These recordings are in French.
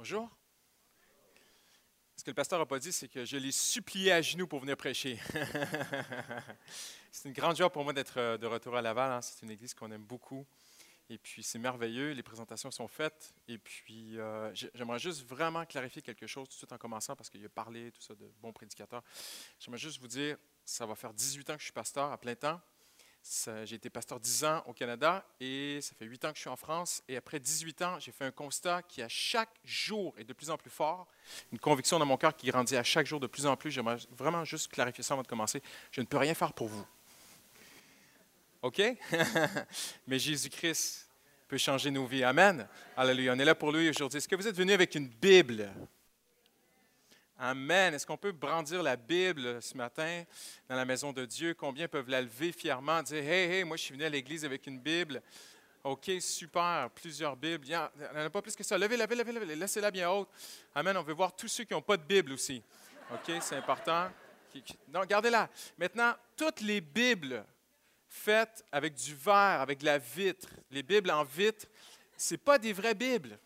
Bonjour. Ce que le pasteur n'a pas dit, c'est que je l'ai supplié à genoux pour venir prêcher. c'est une grande joie pour moi d'être euh, de retour à Laval. Hein. C'est une église qu'on aime beaucoup. Et puis, c'est merveilleux. Les présentations sont faites. Et puis, euh, j'aimerais juste vraiment clarifier quelque chose tout de suite en commençant parce qu'il a parlé, tout ça, de bons prédicateurs. J'aimerais juste vous dire, ça va faire 18 ans que je suis pasteur à plein temps. J'ai été pasteur 10 ans au Canada et ça fait 8 ans que je suis en France. Et après 18 ans, j'ai fait un constat qui, à chaque jour, est de plus en plus fort. Une conviction dans mon cœur qui grandit à chaque jour de plus en plus. J'aimerais vraiment juste clarifier ça avant de commencer. Je ne peux rien faire pour vous. OK? Mais Jésus-Christ peut changer nos vies. Amen. Alléluia. On est là pour lui aujourd'hui. Est-ce que vous êtes venu avec une Bible? Amen. Est-ce qu'on peut brandir la Bible ce matin dans la maison de Dieu? Combien peuvent la lever fièrement, dire Hey, hey, moi je suis venu à l'église avec une Bible. OK, super, plusieurs Bibles. Il n'y en a pas plus que ça. Levez, levez, levez, levez. Laissez-la bien haute. Amen. On veut voir tous ceux qui n'ont pas de Bible aussi. OK, c'est important. Non, gardez-la. Maintenant, toutes les Bibles faites avec du verre, avec de la vitre, les Bibles en vitre, ce pas des vraies Bibles.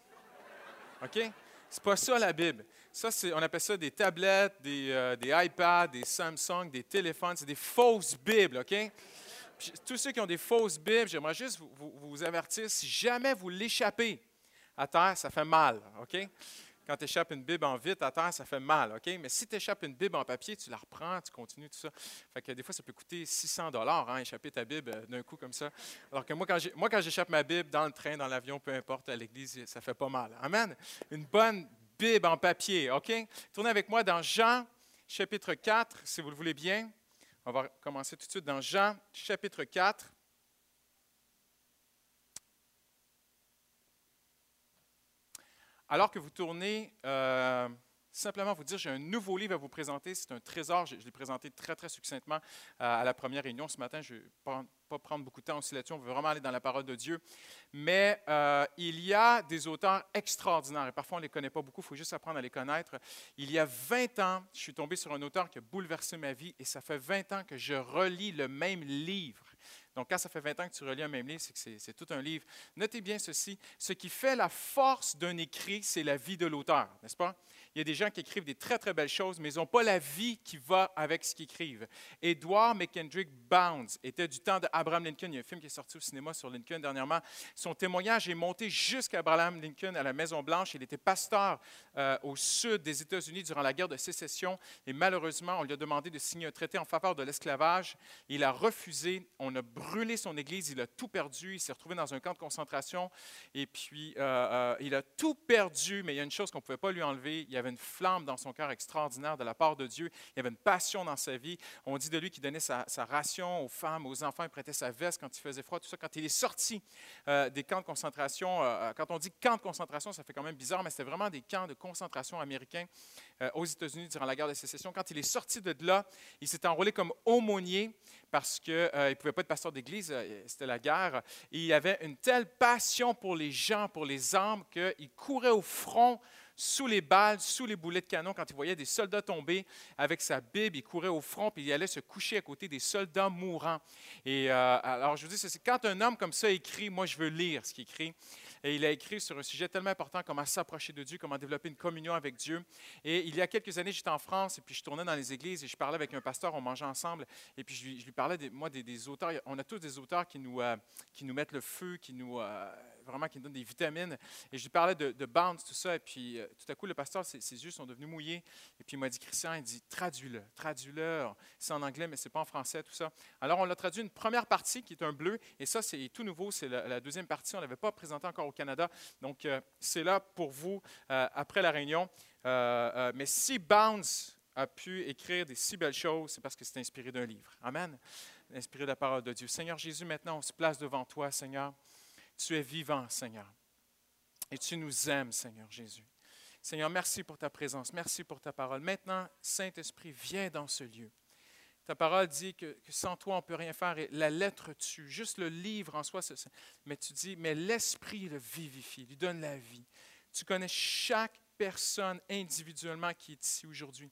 OK? C'est pas ça la Bible. Ça, on appelle ça des tablettes, des, euh, des, iPads, des Samsung, des téléphones. C'est des fausses Bibles, OK? tous ceux qui ont des fausses Bibles, j'aimerais juste vous, vous, avertir, si jamais vous l'échappez à terre, ça fait mal, OK? Quand tu échappes une Bible en vite à terre, ça fait mal, OK? Mais si tu échappes une Bible en papier, tu la reprends, tu continues, tout ça. Fait que des fois, ça peut coûter 600 dollars, hein, échapper ta Bible euh, d'un coup comme ça. Alors que moi, quand j'échappe ma Bible dans le train, dans l'avion, peu importe, à l'église, ça fait pas mal. Amen? Une bonne En papier, OK? Tournez avec moi dans Jean, chapitre 4, si vous le voulez bien. On va commencer tout de suite dans Jean, chapitre 4. Alors que vous tournez, euh, simplement vous dire, j'ai un nouveau livre à vous présenter. C'est un trésor. Je, l'ai présenté très, très succinctement euh, à la première réunion ce matin. Je ne vais pas, prendre beaucoup de temps aussi là-dessus. On veut vraiment aller dans la parole de Dieu. Mais euh, il y a des auteurs extraordinaires. Et parfois, on ne les connaît pas beaucoup. Il faut juste apprendre à les connaître. Il y a 20 ans, je suis tombé sur un auteur qui a bouleversé ma vie. Et ça fait 20 ans que je relis le même livre. Donc, quand ça fait 20 ans que tu relis un même livre, c'est que c'est tout un livre. Notez bien ceci. Ce qui fait la force d'un écrit, c'est la vie de l'auteur, n'est-ce pas? Il y a des gens qui écrivent des très, très belles choses, mais ils n'ont pas la vie qui va avec ce qu'ils écrivent. Edward McKendrick Bounds était du temps d'Abraham Lincoln. Il y a un film qui est sorti au cinéma sur Lincoln dernièrement. Son témoignage est monté jusqu'à Abraham Lincoln à la Maison-Blanche. Il était pasteur euh, au sud des États-Unis durant la guerre de sécession. Et malheureusement, on lui a demandé de signer un traité en faveur de l'esclavage. Il a refusé. On a brûlé son église. Il a tout perdu. Il s'est retrouvé dans un camp de concentration. Et puis, euh, euh, il a tout perdu, mais il y a une chose qu'on ne pouvait pas lui enlever. Il avait une flamme dans son cœur extraordinaire de la part de Dieu. Il avait une passion dans sa vie. On dit de lui qu'il donnait sa, ration aux femmes, aux enfants, il prêtait sa veste quand il faisait froid, tout ça. Quand il est sorti euh, des camps de concentration, euh, euh, quand on dit camp de concentration, ça fait quand même bizarre, mais c'était vraiment des camps de concentration américains aux États-Unis durant la guerre de sécession. Quand il est sorti de là, il s'est enrôlé comme aumônier parce qu'il ne pouvait pas être pasteur d'église, c'était la guerre. Et il avait une telle passion pour les gens, pour les armes, qu'il courait au front sous les balles, sous les boulets de canon, quand il voyait des soldats tomber avec sa Bible, il courait au front, puis il allait se coucher à côté des soldats mourants. Et euh, alors, je vous dis, c'est quand un homme comme ça écrit, moi, je veux lire ce qu'il écrit. Et il a écrit sur un sujet tellement important, comment s'approcher de Dieu, comment développer une communion avec Dieu. Et il y a quelques années, j'étais en France, et puis je tournais dans les églises, et je parlais avec un pasteur, on mangeait ensemble, et puis je lui, parlais, moi, des, auteurs. On a tous des auteurs qui nous, euh, qui nous mettent le feu, qui nous... Euh, vraiment qui nous donne des vitamines. Et je lui parlais de, de Bounce, tout ça. Et puis, euh, tout à coup, le pasteur, ses, yeux sont devenus mouillés. Et puis, il m'a dit, Christian, il dit, traduis-le, traduis-le. C'est en anglais, mais ce n'est pas en français, tout ça. Alors, on l'a traduit une première partie qui est un bleu. Et ça, c'est tout nouveau. C'est la, deuxième partie. On ne l'avait pas présenté encore au Canada. Donc, euh, c'est là pour vous euh, après la réunion. mais si Bounce a pu écrire des si belles choses, c'est parce que c'est inspiré d'un livre. Amen. Inspiré de la parole de Dieu. Seigneur Jésus, maintenant, on se place devant toi, Seigneur. Tu es vivant, Seigneur. Et tu nous aimes, Seigneur Jésus. Seigneur, merci pour ta présence, merci pour ta parole. Maintenant, Saint-Esprit, viens dans ce lieu. Ta parole dit que, sans toi, on ne peut rien faire. Et la lettre tue, juste le livre en soi. Mais tu dis, mais l'Esprit le vivifie, lui donne la vie. Tu connais chaque personne individuellement qui est ici aujourd'hui.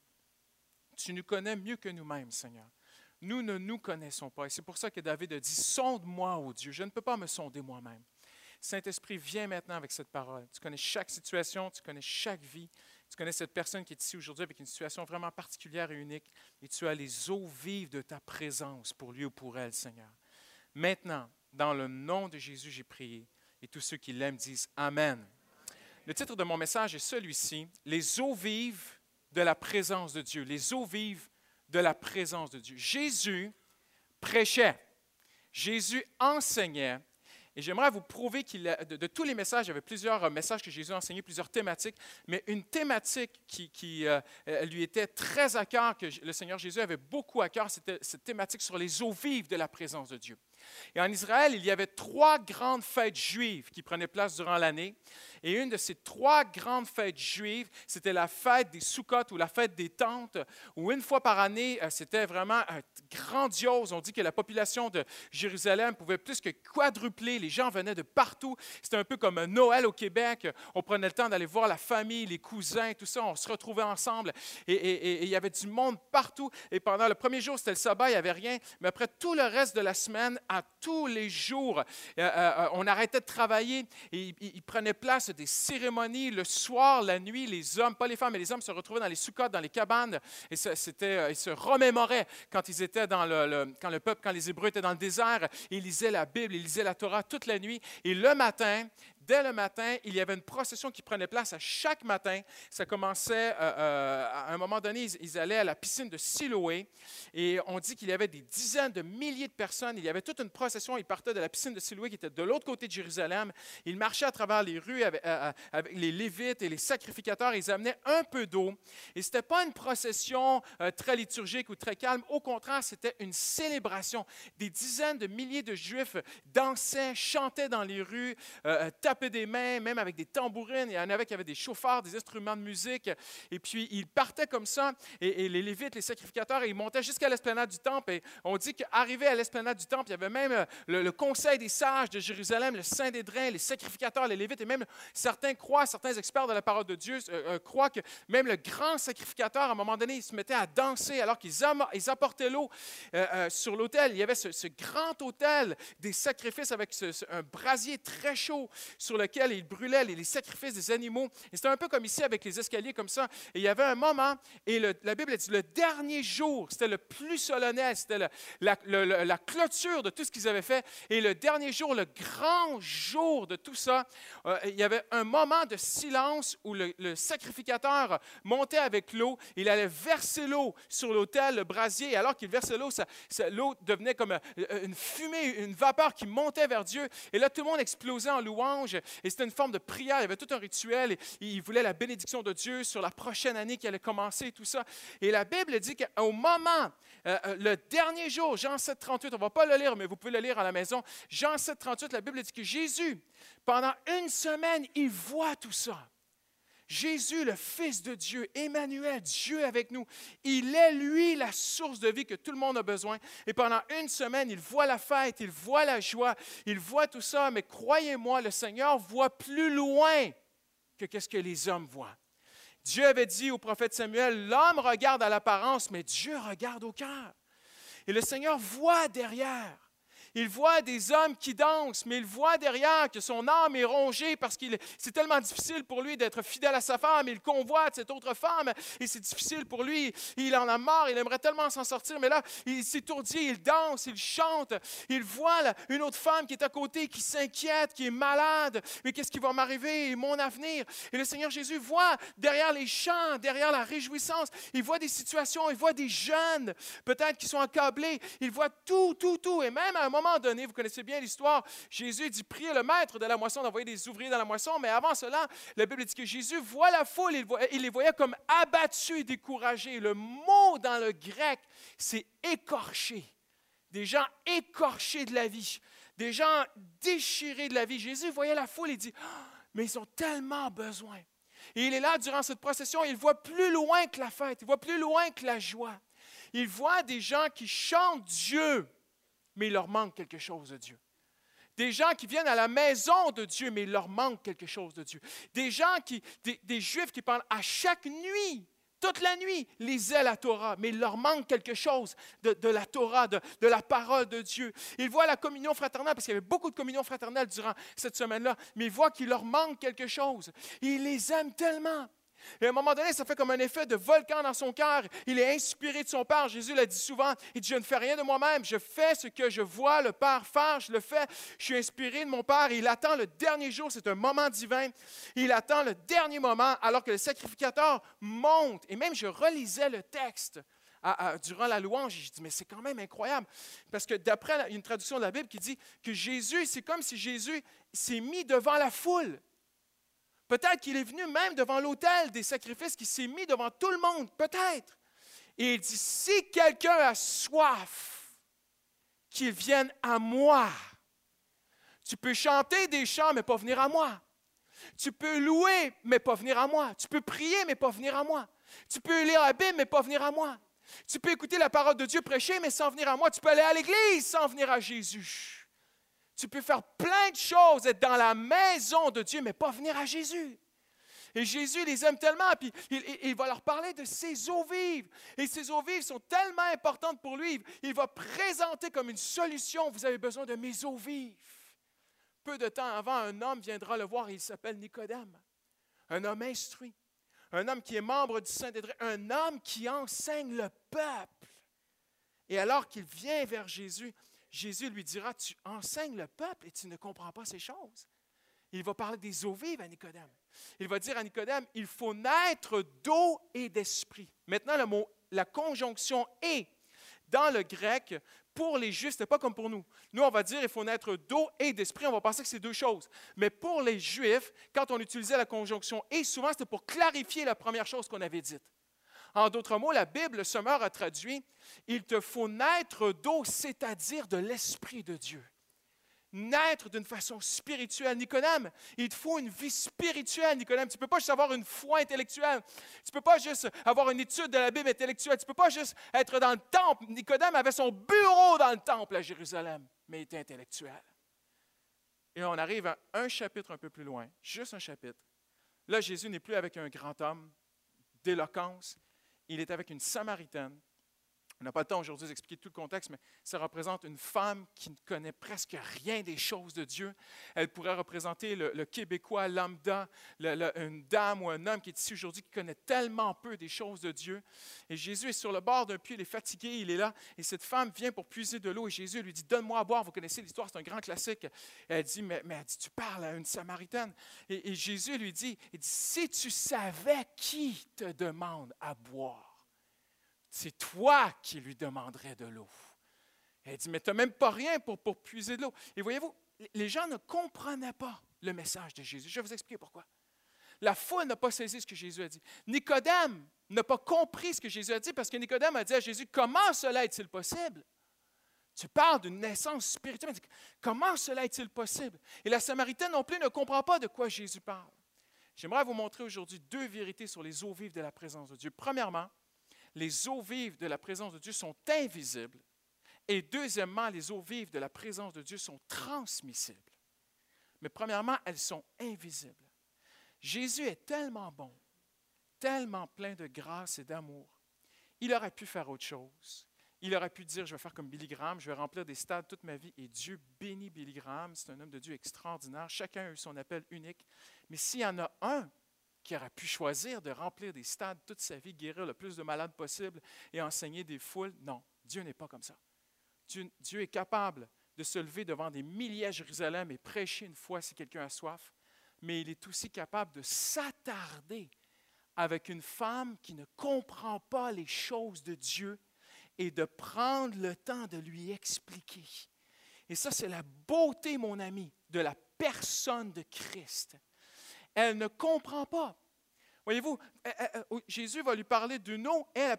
Tu nous connais mieux que nous-mêmes, Seigneur. Nous ne nous connaissons pas. Et c'est pour ça que David a dit, sonde-moi, ô Dieu. Je ne peux pas me sonder moi-même. Saint-Esprit, viens maintenant avec cette parole. Tu connais chaque situation, tu connais chaque vie. Tu connais cette personne qui est ici aujourd'hui avec une situation vraiment particulière et unique. Et tu as les eaux vives de ta présence pour lui ou pour elle, Seigneur. Maintenant, dans le nom de Jésus, j'ai prié. Et tous ceux qui l'aiment disent Amen. Le titre de mon message est celui-ci, Les eaux vives de la présence de Dieu. Les eaux vives de la présence de Dieu. Jésus prêchait. Jésus enseignait. Et j'aimerais vous prouver qu'il de, de, tous les messages, il y avait plusieurs euh, messages que Jésus a enseignés, plusieurs thématiques, mais une thématique qui, qui euh, lui était très à cœur, que le Seigneur Jésus avait beaucoup à cœur, c'était cette thématique sur les eaux vives de la présence de Dieu. Et en Israël, il y avait trois grandes fêtes juives qui prenaient place durant l'année. Et une de ces trois grandes fêtes juives, c'était la fête des Sukkot ou la fête des tentes, où une fois par année, euh, c'était vraiment euh, grandiose. On dit que la population de Jérusalem pouvait plus que quadrupler. Les gens venaient de partout. C'était un peu comme Noël au Québec. On prenait le temps d'aller voir la famille, les cousins, tout ça. On se retrouvait ensemble. Et il y avait du monde partout. Et pendant le premier jour, c'était le sabbat, il n'y avait rien. Mais après tout le reste de la semaine, tous les jours, euh, euh, on arrêtait de travailler et il, il prenait place des cérémonies le soir, la nuit, les hommes, pas les femmes, mais les hommes se retrouvaient dans les soukottes, dans les cabanes, et c'était, euh, ils se remémoraient quand ils étaient dans le, quand le peuple, quand les Hébreux étaient dans le désert, ils lisaient la Bible, ils lisaient la Torah toute la nuit, et le matin, Dès le matin, il y avait une procession qui prenait place à chaque matin. Ça commençait, euh, euh, à un moment donné, ils, allaient à la piscine de Siloé et on dit qu'il y avait des dizaines de milliers de personnes. Il y avait toute une procession. Ils partaient de la piscine de Siloé qui était de l'autre côté de Jérusalem. Ils marchaient à travers les rues avec, euh, avec les Lévites et les sacrificateurs. Ils amenaient un peu d'eau. Et ce n'était pas une procession très liturgique ou très calme. Au contraire, c'était une célébration. Des dizaines de milliers de Juifs dansaient, chantaient dans les rues, des mains, même avec des tambourines. Il y en avait qui avaient des chauffards, des instruments de musique. Et puis, ils partaient comme ça. Et, les Lévites, les sacrificateurs, ils montaient jusqu'à l'esplanade du Temple. Et on dit qu'arrivé à l'esplanade du Temple, il y avait même euh, le, conseil des sages de Jérusalem, le Saint des Drains, les sacrificateurs, les Lévites. Et même certains croient, certains experts de la parole de Dieu euh, euh, croient que même le grand sacrificateur, à un moment donné, il se mettait à danser alors qu'ils ils apportaient l'eau sur l'autel. Il y avait ce, grand autel des sacrifices avec un brasier très chaud sur lequel il brûlait les, sacrifices des animaux. Et c'était un peu comme ici avec les escaliers comme ça. Et il y avait un moment, et la Bible dit, le dernier jour, c'était le plus solennel, c'était la, clôture de tout ce qu'ils avaient fait. Et le dernier jour, le grand jour de tout ça, euh, il y avait un moment de silence où le, sacrificateur montait avec l'eau, il allait verser l'eau sur l'autel, le brasier, et alors qu'il versait l'eau, l'eau devenait comme euh, une fumée, une vapeur qui montait vers Dieu. Et là, tout le monde explosait en louange et c'était une forme de prière. Il y avait tout un rituel. Il voulait la bénédiction de Dieu sur la prochaine année qui allait commencer et tout ça. Et la Bible dit qu'au moment, euh, euh, le dernier jour, Jean 7, 38, on ne va pas le lire, mais vous pouvez le lire à la maison. Jean 7, 38, la Bible dit que Jésus, pendant une semaine, il voit tout ça. Jésus, le Fils de Dieu, Emmanuel, Dieu avec nous, il est lui la source de vie que tout le monde a besoin. Et pendant une semaine, il voit la fête, il voit la joie, il voit tout ça. Mais croyez-moi, le Seigneur voit plus loin que qu'est-ce que les hommes voient. Dieu avait dit au prophète Samuel, l'homme regarde à l'apparence, mais Dieu regarde au cœur. Et le Seigneur voit derrière. Il voit des hommes qui dansent, mais il voit derrière que son âme est rongée parce que c'est tellement difficile pour lui d'être fidèle à sa femme. Il convoite cette autre femme et c'est difficile pour lui. Il en a marre, il aimerait tellement s'en sortir, mais là, il s'étourdit, il danse, il chante. Il voit une autre femme qui est à côté, qui s'inquiète, qui est malade. Mais qu'est-ce qui va m'arriver? Mon avenir. Et le Seigneur Jésus voit derrière les chants, derrière la réjouissance, il voit des situations, il voit des jeunes, peut-être qui sont accablés. Il voit tout, tout, tout. Et même à un moment moment donné, vous connaissez bien l'histoire, Jésus dit prier le maître de la moisson d'envoyer des ouvriers dans la moisson, mais avant cela, la Bible dit que Jésus voit la foule, il, il les voyait comme abattus et découragés. Le mot dans le grec, c'est écorché. Des gens écorchés de la vie, des gens déchirés de la vie. Jésus voyait la foule et dit, ah, mais ils ont tellement besoin. Et il est là durant cette procession, il voit plus loin que la fête, il voit plus loin que la joie. Il voit des gens qui chantent Dieu, mais il leur manque quelque chose de Dieu. Des gens qui viennent à la maison de Dieu, mais il leur manque quelque chose de Dieu. Des gens qui, des, Juifs qui parlent à chaque nuit toute la nuit, lisaient la Torah, mais il leur manque quelque chose de, la Torah, de, de, la parole de Dieu. Ils voient la communion fraternelle, parce qu'il y avait beaucoup de communion fraternelle durant cette semaine-là, mais ils voient qu'il leur manque quelque chose. ils les aiment tellement. Et à un moment donné, ça fait comme un effet de volcan dans son cœur. Il est inspiré de son Père. Jésus l'a dit souvent. Il dit, je ne fais rien de moi-même. Je fais ce que je vois le Père faire. Je le fais. Je suis inspiré de mon Père. il attend le dernier jour. C'est un moment divin. Il attend le dernier moment alors que le sacrificateur monte. Et même, je relisais le texte durant la louange. je dis, mais c'est quand même incroyable. Parce que d'après une traduction de la Bible qui dit que Jésus, c'est comme si Jésus s'est mis devant la foule. Peut-être qu'il est venu même devant l'autel des sacrifices, qu'il s'est mis devant tout le monde, peut-être. Et il dit, si quelqu'un a soif, qu'il vienne à moi. Tu peux chanter des chants, mais pas venir à moi. Tu peux louer, mais pas venir à moi. Tu peux prier, mais pas venir à moi. Tu peux lire la Bible, mais pas venir à moi. Tu peux écouter la parole de Dieu prêcher, mais sans venir à moi. Tu peux aller à l'église sans venir à Jésus. Tu peux faire plein de choses, être dans la maison de Dieu, mais pas venir à Jésus. Et Jésus les aime tellement, puis il, va leur parler de ses eaux vives. Et ces eaux vives sont tellement importantes pour lui. Il va présenter comme une solution, vous avez besoin de mes eaux vives. Peu de temps avant, un homme viendra le voir, il s'appelle Nicodème. Un homme instruit, un homme qui est membre du Saint-Édré, un homme qui enseigne le peuple. Et alors qu'il vient vers Jésus, Jésus lui dira, tu enseignes le peuple et tu ne comprends pas ces choses. Il va parler des eaux vives à Nicodème. Il va dire à Nicodème, il faut naître d'eau et d'esprit. Maintenant, le mot, la conjonction est dans le grec, pour les Juifs, ce pas comme pour nous. Nous, on va dire il faut naître d'eau et d'esprit. On va penser que c'est deux choses. Mais pour les Juifs, quand on utilisait la conjonction et, souvent, c'était pour clarifier la première chose qu'on avait dite. En d'autres mots, la Bible, le Sommeur a traduit Il te faut naître d'eau, c'est-à-dire de l'Esprit de Dieu. Naître d'une façon spirituelle. Nicodème, il te faut une vie spirituelle, Nicodème. Tu ne peux pas juste avoir une foi intellectuelle. Tu ne peux pas juste avoir une étude de la Bible intellectuelle. Tu ne peux pas juste être dans le temple. Nicodème avait son bureau dans le temple à Jérusalem, mais il était intellectuel. Et on arrive à un chapitre un peu plus loin, juste un chapitre. Là, Jésus n'est plus avec un grand homme d'éloquence, il est avec une Samaritaine. On n'a pas le temps aujourd'hui d'expliquer tout le contexte, mais ça représente une femme qui ne connaît presque rien des choses de Dieu. Elle pourrait représenter le, Québécois lambda, une dame ou un homme qui est ici aujourd'hui qui connaît tellement peu des choses de Dieu. Et Jésus est sur le bord d'un puits, il est fatigué, il est là, et cette femme vient pour puiser de l'eau, et Jésus lui dit, donne-moi à boire. Vous connaissez l'histoire, c'est un grand classique. elle dit, mais, tu parles à une Samaritaine. Et, Jésus lui dit, si tu savais qui te demande à boire, c'est toi qui lui demanderais de l'eau. Elle dit, mais tu n'as même pas rien pour, puiser de l'eau. Et voyez-vous, les gens ne comprenaient pas le message de Jésus. Je vais vous expliquer pourquoi. La foule n'a pas saisi ce que Jésus a dit. Nicodème n'a pas compris ce que Jésus a dit parce que Nicodème a dit à Jésus, comment cela est-il possible? Tu parles d'une naissance spirituelle. Comment cela est-il possible? Et la Samaritaine non plus ne comprend pas de quoi Jésus parle. J'aimerais vous montrer aujourd'hui deux vérités sur les eaux vives de la présence de Dieu. Premièrement, les eaux vives de la présence de Dieu sont invisibles. Et deuxièmement, les eaux vives de la présence de Dieu sont transmissibles. Mais premièrement, elles sont invisibles. Jésus est tellement bon, tellement plein de grâce et d'amour. Il aurait pu faire autre chose. Il aurait pu dire, je vais faire comme Billy Graham, je vais remplir des stades toute ma vie. Et Dieu bénit Billy Graham. C'est un homme de Dieu extraordinaire. Chacun a eu son appel unique. Mais s'il y en a un qui aurait pu choisir de remplir des stades toute sa vie, guérir le plus de malades possible et enseigner des foules. Non, Dieu n'est pas comme ça. Dieu, est capable de se lever devant des milliers à Jérusalem et prêcher une fois si quelqu'un a soif, mais il est aussi capable de s'attarder avec une femme qui ne comprend pas les choses de Dieu et de prendre le temps de lui expliquer. Et ça, c'est la beauté, mon ami, de la personne de Christ elle ne comprend pas. Voyez-vous, Jésus va lui parler d'une eau, elle,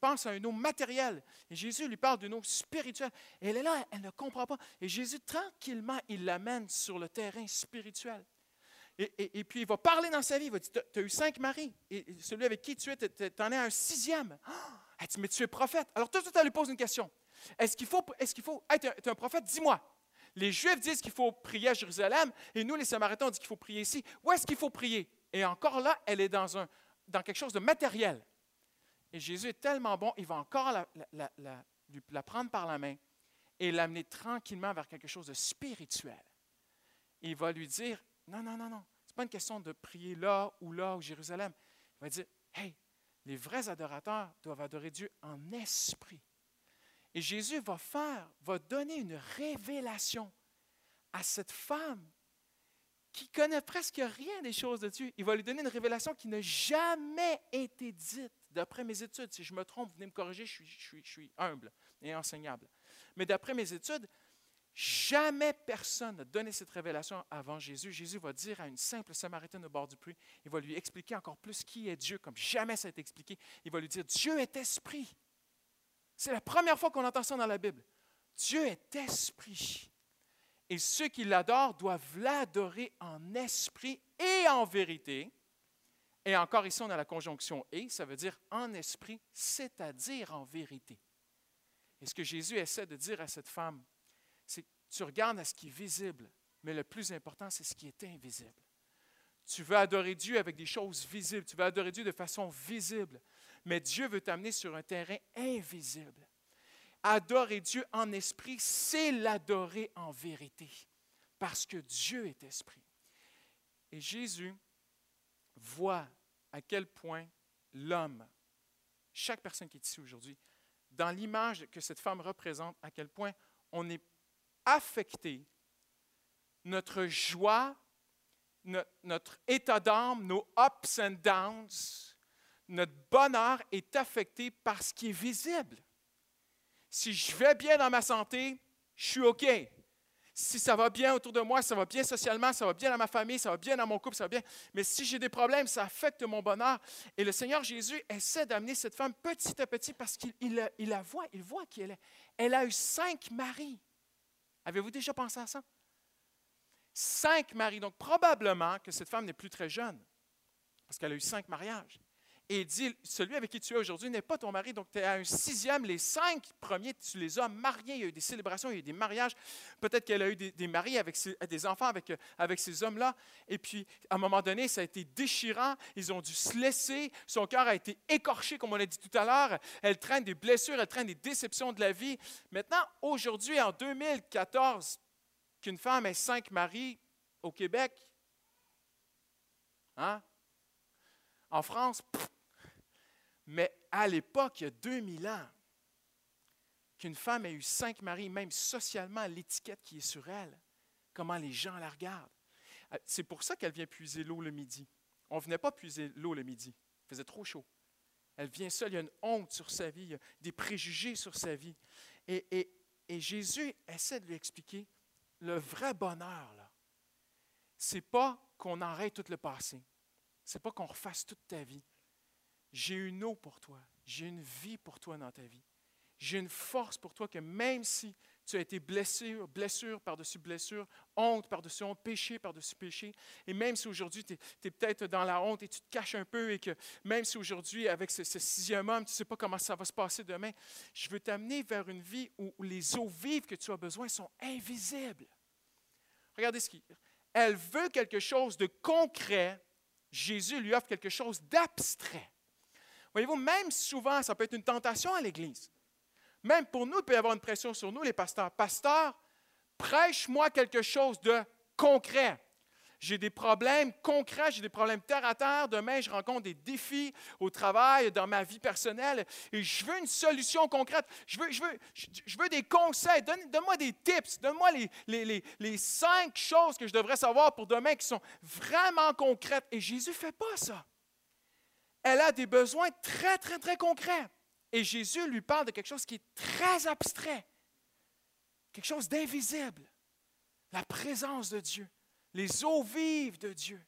pense à une eau matérielle. Jésus lui parle d'une eau spirituelle. elle est là, elle ne comprend pas. Et Jésus, tranquillement, il l'amène sur le terrain spirituel. Et, puis, il va parler dans sa vie. Il va dire, tu as eu cinq maris. Et celui avec qui tu es, tu en es un sixième. Elle dit, mais tu es prophète. Alors, tout de suite, elle lui pose une question. Est-ce qu'il faut, est-ce qu'il faut être un prophète? Dis-moi. Les Juifs disent qu'il faut prier à Jérusalem et nous, les Samaritains, on dit qu'il faut prier ici. Où est-ce qu'il faut prier? Et encore là, elle est dans, quelque chose de matériel. Et Jésus est tellement bon, il va encore la, prendre par la main et l'amener tranquillement vers quelque chose de spirituel. Il va lui dire, non, non, non, non, ce n'est pas une question de prier là ou là ou Jérusalem. Il va dire, hey, les vrais adorateurs doivent adorer Dieu en esprit. Et Jésus va faire, va donner une révélation à cette femme qui connaît presque rien des choses de Dieu. Il va lui donner une révélation qui n'a jamais été dite, d'après mes études. Si je me trompe, venez me corriger, je suis, je suis- je suis humble et enseignable. Mais d'après mes études, jamais personne n'a donné cette révélation avant Jésus. Jésus va dire à une simple Samaritaine au bord du puits, il va lui expliquer encore plus qui est Dieu, comme jamais ça a été expliqué. Il va lui dire, Dieu est esprit. C'est la première fois qu'on entend ça dans la Bible. Dieu est esprit. Et ceux qui l'adorent doivent l'adorer en esprit et en vérité. Et encore ici, on a la conjonction et, ça veut dire en esprit, c'est-à-dire en vérité. Et ce que Jésus essaie de dire à cette femme, c'est tu regardes à ce qui est visible, mais le plus important, c'est ce qui est invisible. Tu veux adorer Dieu avec des choses visibles, tu veux adorer Dieu de façon visible, mais Dieu veut t'amener sur un terrain invisible. Adorer Dieu en esprit, c'est l'adorer en vérité, parce que Dieu est esprit. Et Jésus voit à quel point l'homme, chaque personne qui est ici aujourd'hui, dans l'image que cette femme représente, à quel point on est affecté, notre joie, no- notre état d'âme, nos ups and downs, notre bonheur est affecté par ce qui est visible. Si je vais bien dans ma santé, je suis OK. Si ça va bien autour de moi, ça va bien socialement, ça va bien dans ma famille, ça va bien dans mon couple, ça va bien. Mais si j'ai des problèmes, ça affecte mon bonheur. Et le Seigneur Jésus essaie d'amener cette femme petit à petit parce qu'il il la- il la voit, il voit qui elle est. Elle a eu cinq maris. Avez-vous déjà pensé à ça? Cinq maris. Donc probablement que cette femme n'est plus très jeune parce qu'elle a eu cinq mariages. Et dit, celui avec qui tu es aujourd'hui n'est pas ton mari, donc tu es à un sixième. Les cinq premiers, tu les as mariés. Il y a eu des célébrations, il y a eu des mariages. Peut-être qu'elle a eu des, des maris avec des enfants avec, avec ces hommes-là. Et puis, à un moment donné, ça a été déchirant. Ils ont dû se laisser. Son cœur a été écorché, comme on l'a dit tout à l'heure. Elle traîne des blessures, elle traîne des déceptions de la vie. Maintenant, aujourd'hui, en 2014, qu'une femme ait cinq maris au Québec, hein? En France, pff. Mais à l'époque, il y a 2000 ans, qu'une femme ait eu cinq maris, même socialement, l'étiquette qui est sur elle, comment les gens la regardent. Euh, C'est pour ça qu'elle vient puiser l'eau le midi. On ne venait pas puiser l'eau le midi. Il faisait trop chaud. Elle vient seule, il y a une honte sur sa vie, il y a des préjugés sur sa vie. Et, Jésus essaie de lui expliquer le vrai bonheur, là. C'est pas qu'on arrête tout le passé. C'est pas qu'on refasse toute ta vie. J'ai une eau pour toi. J'ai une vie pour toi dans ta vie. J'ai une force pour toi que même si tu as été blessé, blessure par-dessus blessure, honte par-dessus honte, péché par-dessus péché, et même si aujourd'hui tu es, peut-être dans la honte et tu te caches un peu, et que même si aujourd'hui, avec ce, sixième homme, tu ne sais pas comment ça va se passer demain, je veux t'amener vers une vie où, où les eaux vives que tu as besoin sont invisibles. Regardez ce qu'il Elle veut quelque chose de concret. Jésus lui offre quelque chose d'abstrait. Voyez-vous, même souvent, ça peut être une tentation à l'Église. Même pour nous, il peut y avoir une pression sur nous, les pasteurs. Pasteur, prêche-moi quelque chose de concret. J'ai des problèmes concrets, j'ai des problèmes terre à terre. Demain, je rencontre des défis au travail, dans ma vie personnelle, et je veux une solution concrète. Je veux, je veux, je, veux des conseils. Donne- Donne-moi des tips. Donne-moi les, les, les, les cinq choses que je devrais savoir pour demain qui sont vraiment concrètes. Et Jésus ne fait pas ça. Elle a des besoins très, très, très concrets. Et Jésus lui parle de quelque chose qui est très abstrait, quelque chose d'invisible, la présence de Dieu, les eaux vives de Dieu.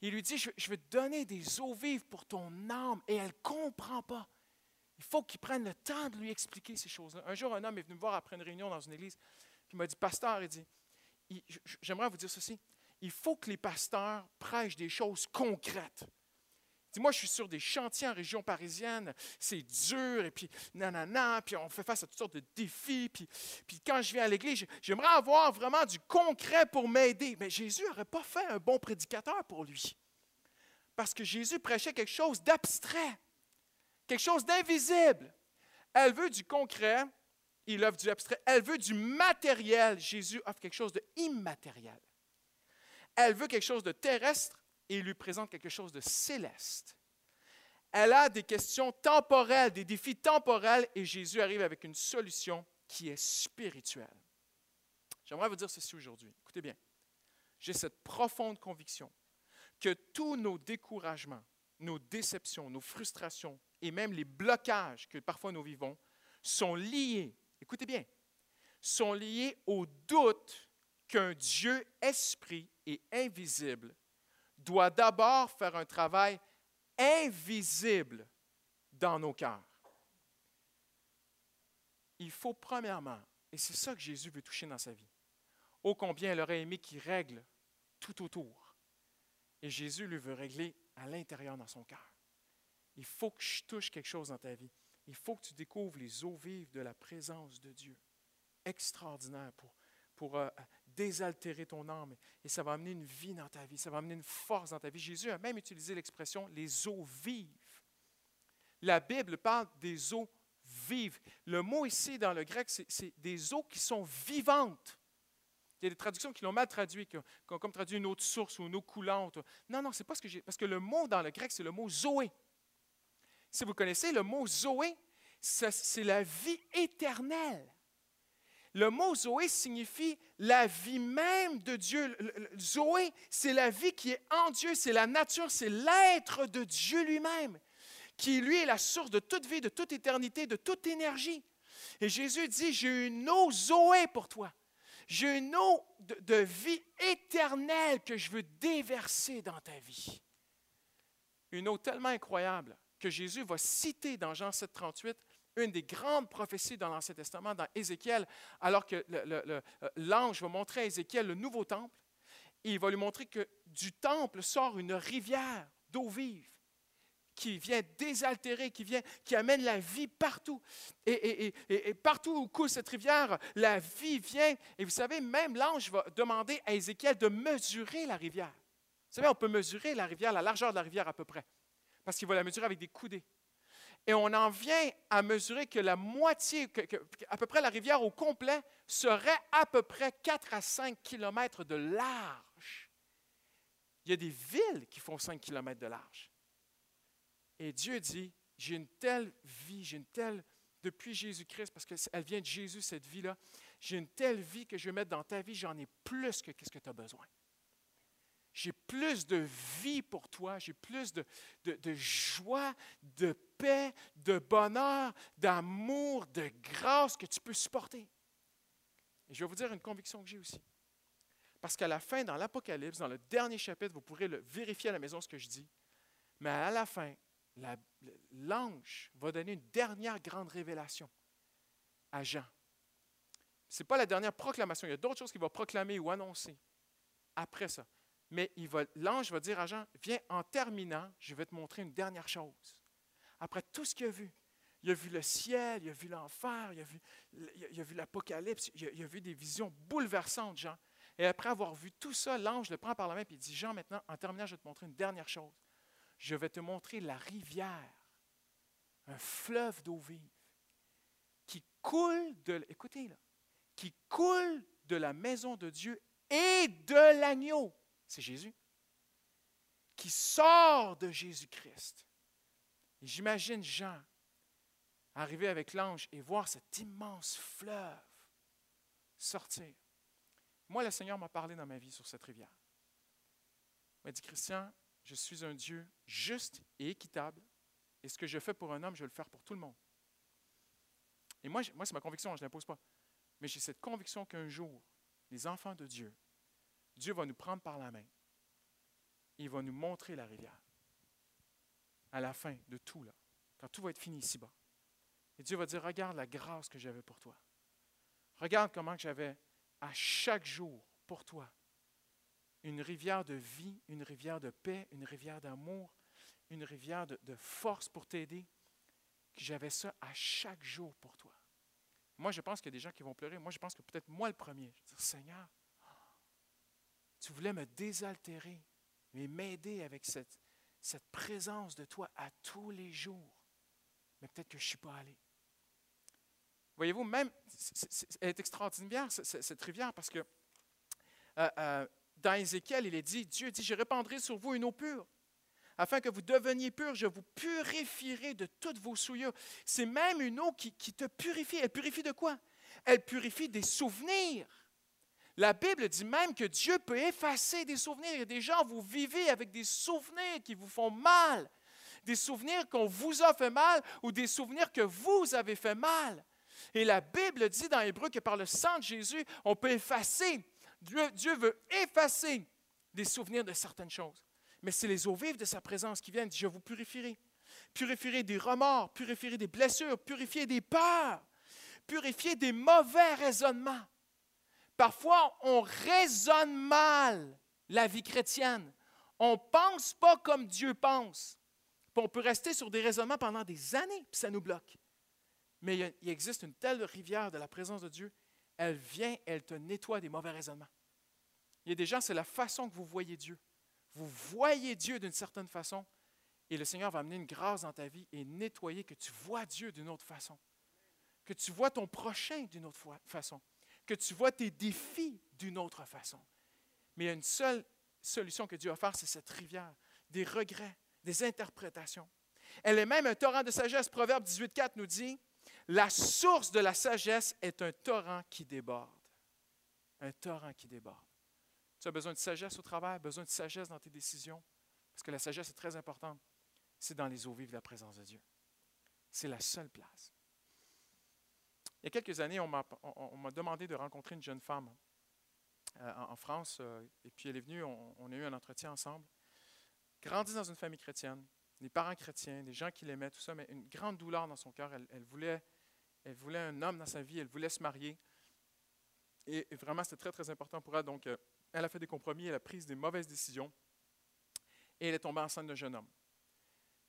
Il lui dit, je, vais te donner des eaux vives pour ton âme, et elle ne comprend pas. Il faut qu'il prenne le temps de lui expliquer ces choses-là. Un jour, un homme est venu me voir après une réunion dans une église, il m'a dit, pasteur, il dit, j'aimerais vous dire ceci, il faut que les pasteurs prêchent des choses concrètes. Moi, je suis sur des chantiers en région parisienne, c'est dur, et puis nanana, puis on fait face à toutes sortes de défis, puis, puis quand je viens à l'église, j'aimerais avoir vraiment du concret pour m'aider. Mais Jésus n'aurait pas fait un bon prédicateur pour lui. Parce que Jésus prêchait quelque chose d'abstrait, quelque chose d'invisible. Elle veut du concret, il offre du abstrait. Elle veut du matériel, Jésus offre quelque chose d'immatériel. Elle veut quelque chose de terrestre et lui présente quelque chose de céleste. Elle a des questions temporelles, des défis temporels et Jésus arrive avec une solution qui est spirituelle. J'aimerais vous dire ceci aujourd'hui. Écoutez bien. J'ai cette profonde conviction que tous nos découragements, nos déceptions, nos frustrations et même les blocages que parfois nous vivons sont liés, écoutez bien, sont liés au doute qu'un Dieu esprit et invisible doit d'abord faire un travail invisible dans nos cœurs. Il faut premièrement, et c'est ça que Jésus veut toucher dans sa vie, ô combien elle aurait aimé qu'il règle tout autour. Et Jésus lui veut régler à l'intérieur dans son cœur. Il faut que je touche quelque chose dans ta vie. Il faut que tu découvres les eaux vives de la présence de Dieu. Extraordinaire pour, pour euh, désaltérer ton âme. Et ça va amener une vie dans ta vie. Ça va amener une force dans ta vie. Jésus a même utilisé l'expression les eaux vives. La Bible parle des eaux vives. Le mot ici dans le grec, c'est des eaux qui sont vivantes. Il y a des traductions qui l'ont mal traduit, qui ont, comme traduit une autre source ou une eau coulante. Non, non, c'est pas ce que j'ai. Parce que le mot dans le grec, c'est le mot Zoé. Si vous connaissez le mot Zoé, c'est la vie éternelle. Le mot Zoé signifie la vie même de Dieu. Zoé, c'est la vie qui est en Dieu, c'est la nature, c'est l'être de Dieu lui-même, qui lui est la source de toute vie, de toute éternité, de toute énergie. Et Jésus dit, j'ai une eau Zoé pour toi. J'ai une eau de, vie éternelle que je veux déverser dans ta vie. Une eau tellement incroyable que Jésus va citer dans Jean 7, 38, une des grandes prophéties dans l'Ancien Testament, dans Ézéchiel, alors que euh, l'ange va montrer à Ézéchiel le nouveau temple. il va lui montrer que du temple sort une rivière d'eau vive qui vient désaltérer, qui, vient, qui amène la vie partout. Et, partout où coule cette rivière, la vie vient. Et vous savez, même l'ange va demander à Ézéchiel de mesurer la rivière. Vous savez, on peut mesurer la rivière, la largeur de la rivière à peu près, parce qu'il va la mesurer avec des coudées. Et on en vient à mesurer que la moitié, à peu près la rivière au complet, serait à peu près 4 à 5 kilomètres de large. Il y a des villes qui font 5 kilomètres de large. Et Dieu dit, j'ai une telle vie, j'ai une telle, depuis Jésus-Christ, parce qu'elle vient de Jésus, cette vie-là, j'ai une telle vie que je vais mettre dans ta vie, j'en ai plus que ce que tu as besoin. J'ai plus de vie pour toi, j'ai plus de, joie, de paix, de bonheur, d'amour, de grâce que tu peux supporter. Et je vais vous dire une conviction que j'ai aussi. Parce qu'à la fin, dans l'Apocalypse, dans le dernier chapitre, vous pourrez le vérifier à la maison ce que je dis, mais à la fin, l'ange va donner une dernière grande révélation à Jean. Ce n'est pas la dernière proclamation. Il y a d'autres choses qu'il va proclamer ou annoncer après ça. Mais l'ange va dire à Jean, viens en terminant, je vais te montrer une dernière chose. Après tout ce qu'il a vu, il a vu le ciel, il a vu l'enfer, il a vu, l'Apocalypse, il, il, a vu des visions bouleversantes, Jean. Et après avoir vu tout ça, l'ange le prend par la main et il dit, Jean, maintenant, en terminant, je vais te montrer une dernière chose je vais te montrer la rivière, un fleuve d'eau vive qui coule de, écoutez là, qui coule de la maison de Dieu et de l'agneau. C'est Jésus. Qui sort de Jésus-Christ. J'imagine Jean arriver avec l'ange et voir cet immense fleuve sortir. Moi, le Seigneur m'a parlé dans ma vie sur cette rivière. Il m'a dit, Christian, je suis un Dieu juste et équitable, et ce que je fais pour un homme, je vais le faire pour tout le monde. Et moi, moi c'est ma conviction, je ne l'impose pas. Mais j'ai cette conviction qu'un jour, les enfants de Dieu, Dieu va nous prendre par la main. Il va nous montrer la rivière. À la fin de tout, là, quand tout va être fini ici-bas. Et Dieu va dire, regarde la grâce que j'avais pour toi. Regarde comment j'avais à chaque jour pour toi une rivière de vie, une rivière de paix, une rivière d'amour, une rivière de, force pour t'aider. J'avais ça à chaque jour pour toi. Moi, je pense qu'il y a des gens qui vont pleurer. Moi, je pense que peut-être moi le premier. Je vais dire, Seigneur, tu voulais me désaltérer, mais m'aider avec cette, présence de toi à tous les jours. mais peut-être que je ne suis pas allé. Voyez-vous, même, elle est extraordinaire, cette rivière, parce que euh, euh, dans Ézéchiel, il est dit, Dieu dit, je répandrai sur vous une eau pure, afin que vous deveniez purs, je vous purifierai de toutes vos souillures. C'est même une eau qui te purifie. Elle purifie de quoi? Elle purifie des souvenirs. La Bible dit même que Dieu peut effacer des souvenirs. Il y a des gens, vous vivez avec des souvenirs qui vous font mal, des souvenirs qu'on vous a fait mal ou des souvenirs que vous avez fait mal. Et la Bible dit dans Hébreu que par le sang de Jésus, on peut effacer. Dieu, veut effacer des souvenirs de certaines choses. Mais c'est les eaux vives de sa présence qui viennent. Je vous purifierai. Purifierai des remords, purifierai des blessures, purifier des peurs, purifier des mauvais raisonnements. Parfois, on raisonne mal la vie chrétienne. On ne pense pas comme Dieu pense. on peut rester sur des raisonnements pendant des années, puis ça nous bloque. Mais il existe une telle rivière de la présence de Dieu, elle vient, elle te nettoie des mauvais raisonnements. Il y a des gens, c'est la façon que vous voyez Dieu. Vous voyez Dieu d'une certaine façon, et le Seigneur va amener une grâce dans ta vie et nettoyer que tu vois Dieu d'une autre façon, que tu vois ton prochain d'une autre façon que tu vois tes défis d'une autre façon. Mais il y a une seule solution que Dieu a faire, c'est cette rivière, des regrets, des interprétations. Elle est même un torrent de sagesse. Proverbe 18.4 nous dit, la source de la sagesse est un torrent qui déborde. Un torrent qui déborde. Tu as besoin de sagesse au travail, besoin de sagesse dans tes décisions, parce que la sagesse est très importante. C'est dans les eaux vives de la présence de Dieu. C'est la seule place. Il y a quelques années, on m'a demandé de rencontrer une jeune femme euh, en, France, euh, et puis elle est venue, on, a eu un entretien ensemble. Grandie dans une famille chrétienne, des parents chrétiens, des gens qui l'aimaient, tout ça, mais une grande douleur dans son cœur. Elle, voulait, elle voulait un homme dans sa vie, elle voulait se marier. Et, vraiment, c'était très, très important pour elle. Donc, euh, elle a fait des compromis, elle a pris des mauvaises décisions, et elle est tombée enceinte d'un jeune homme.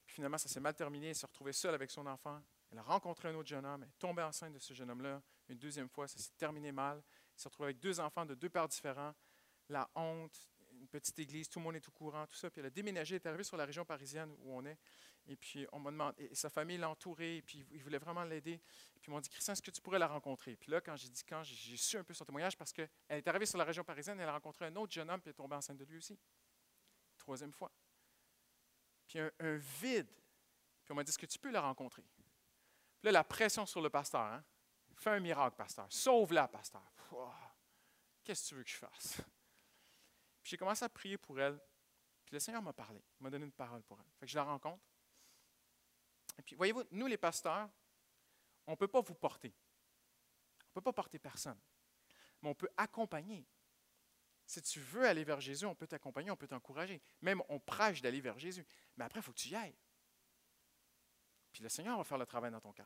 Puis finalement, ça s'est mal terminé, elle s'est retrouvée seule avec son enfant. Elle a rencontré un autre jeune homme, elle est tombée enceinte de ce jeune homme-là une deuxième fois, ça s'est terminé mal. Elle s'est retrouvée avec deux enfants de deux pères différents, la honte, une petite église, tout le monde est au courant, tout ça. Puis elle a déménagé, elle est arrivée sur la région parisienne où on est. Et puis on m'a demandé, et sa famille l'a entourée, et puis ils voulaient vraiment l'aider. Et puis ils m'ont dit, Christian, est-ce que tu pourrais la rencontrer? Puis là, quand j'ai dit quand, j'ai su un peu son témoignage parce qu'elle est arrivée sur la région parisienne, elle a rencontré un autre jeune homme, puis elle est tombée enceinte de lui aussi. Troisième fois. Puis un, un vide. Puis on m'a dit, est-ce que tu peux la rencontrer? Là, la pression sur le pasteur. Hein? Fais un miracle, pasteur. Sauve-la, pasteur. Qu'est-ce que tu veux que je fasse? Puis j'ai commencé à prier pour elle. Puis le Seigneur m'a parlé. M'a donné une parole pour elle. Fait que je la rencontre. Et puis, voyez-vous, nous, les pasteurs, on ne peut pas vous porter. On ne peut pas porter personne. Mais on peut accompagner. Si tu veux aller vers Jésus, on peut t'accompagner, on peut t'encourager. Même on prêche d'aller vers Jésus. Mais après, il faut que tu y ailles. Puis le Seigneur va faire le travail dans ton cœur.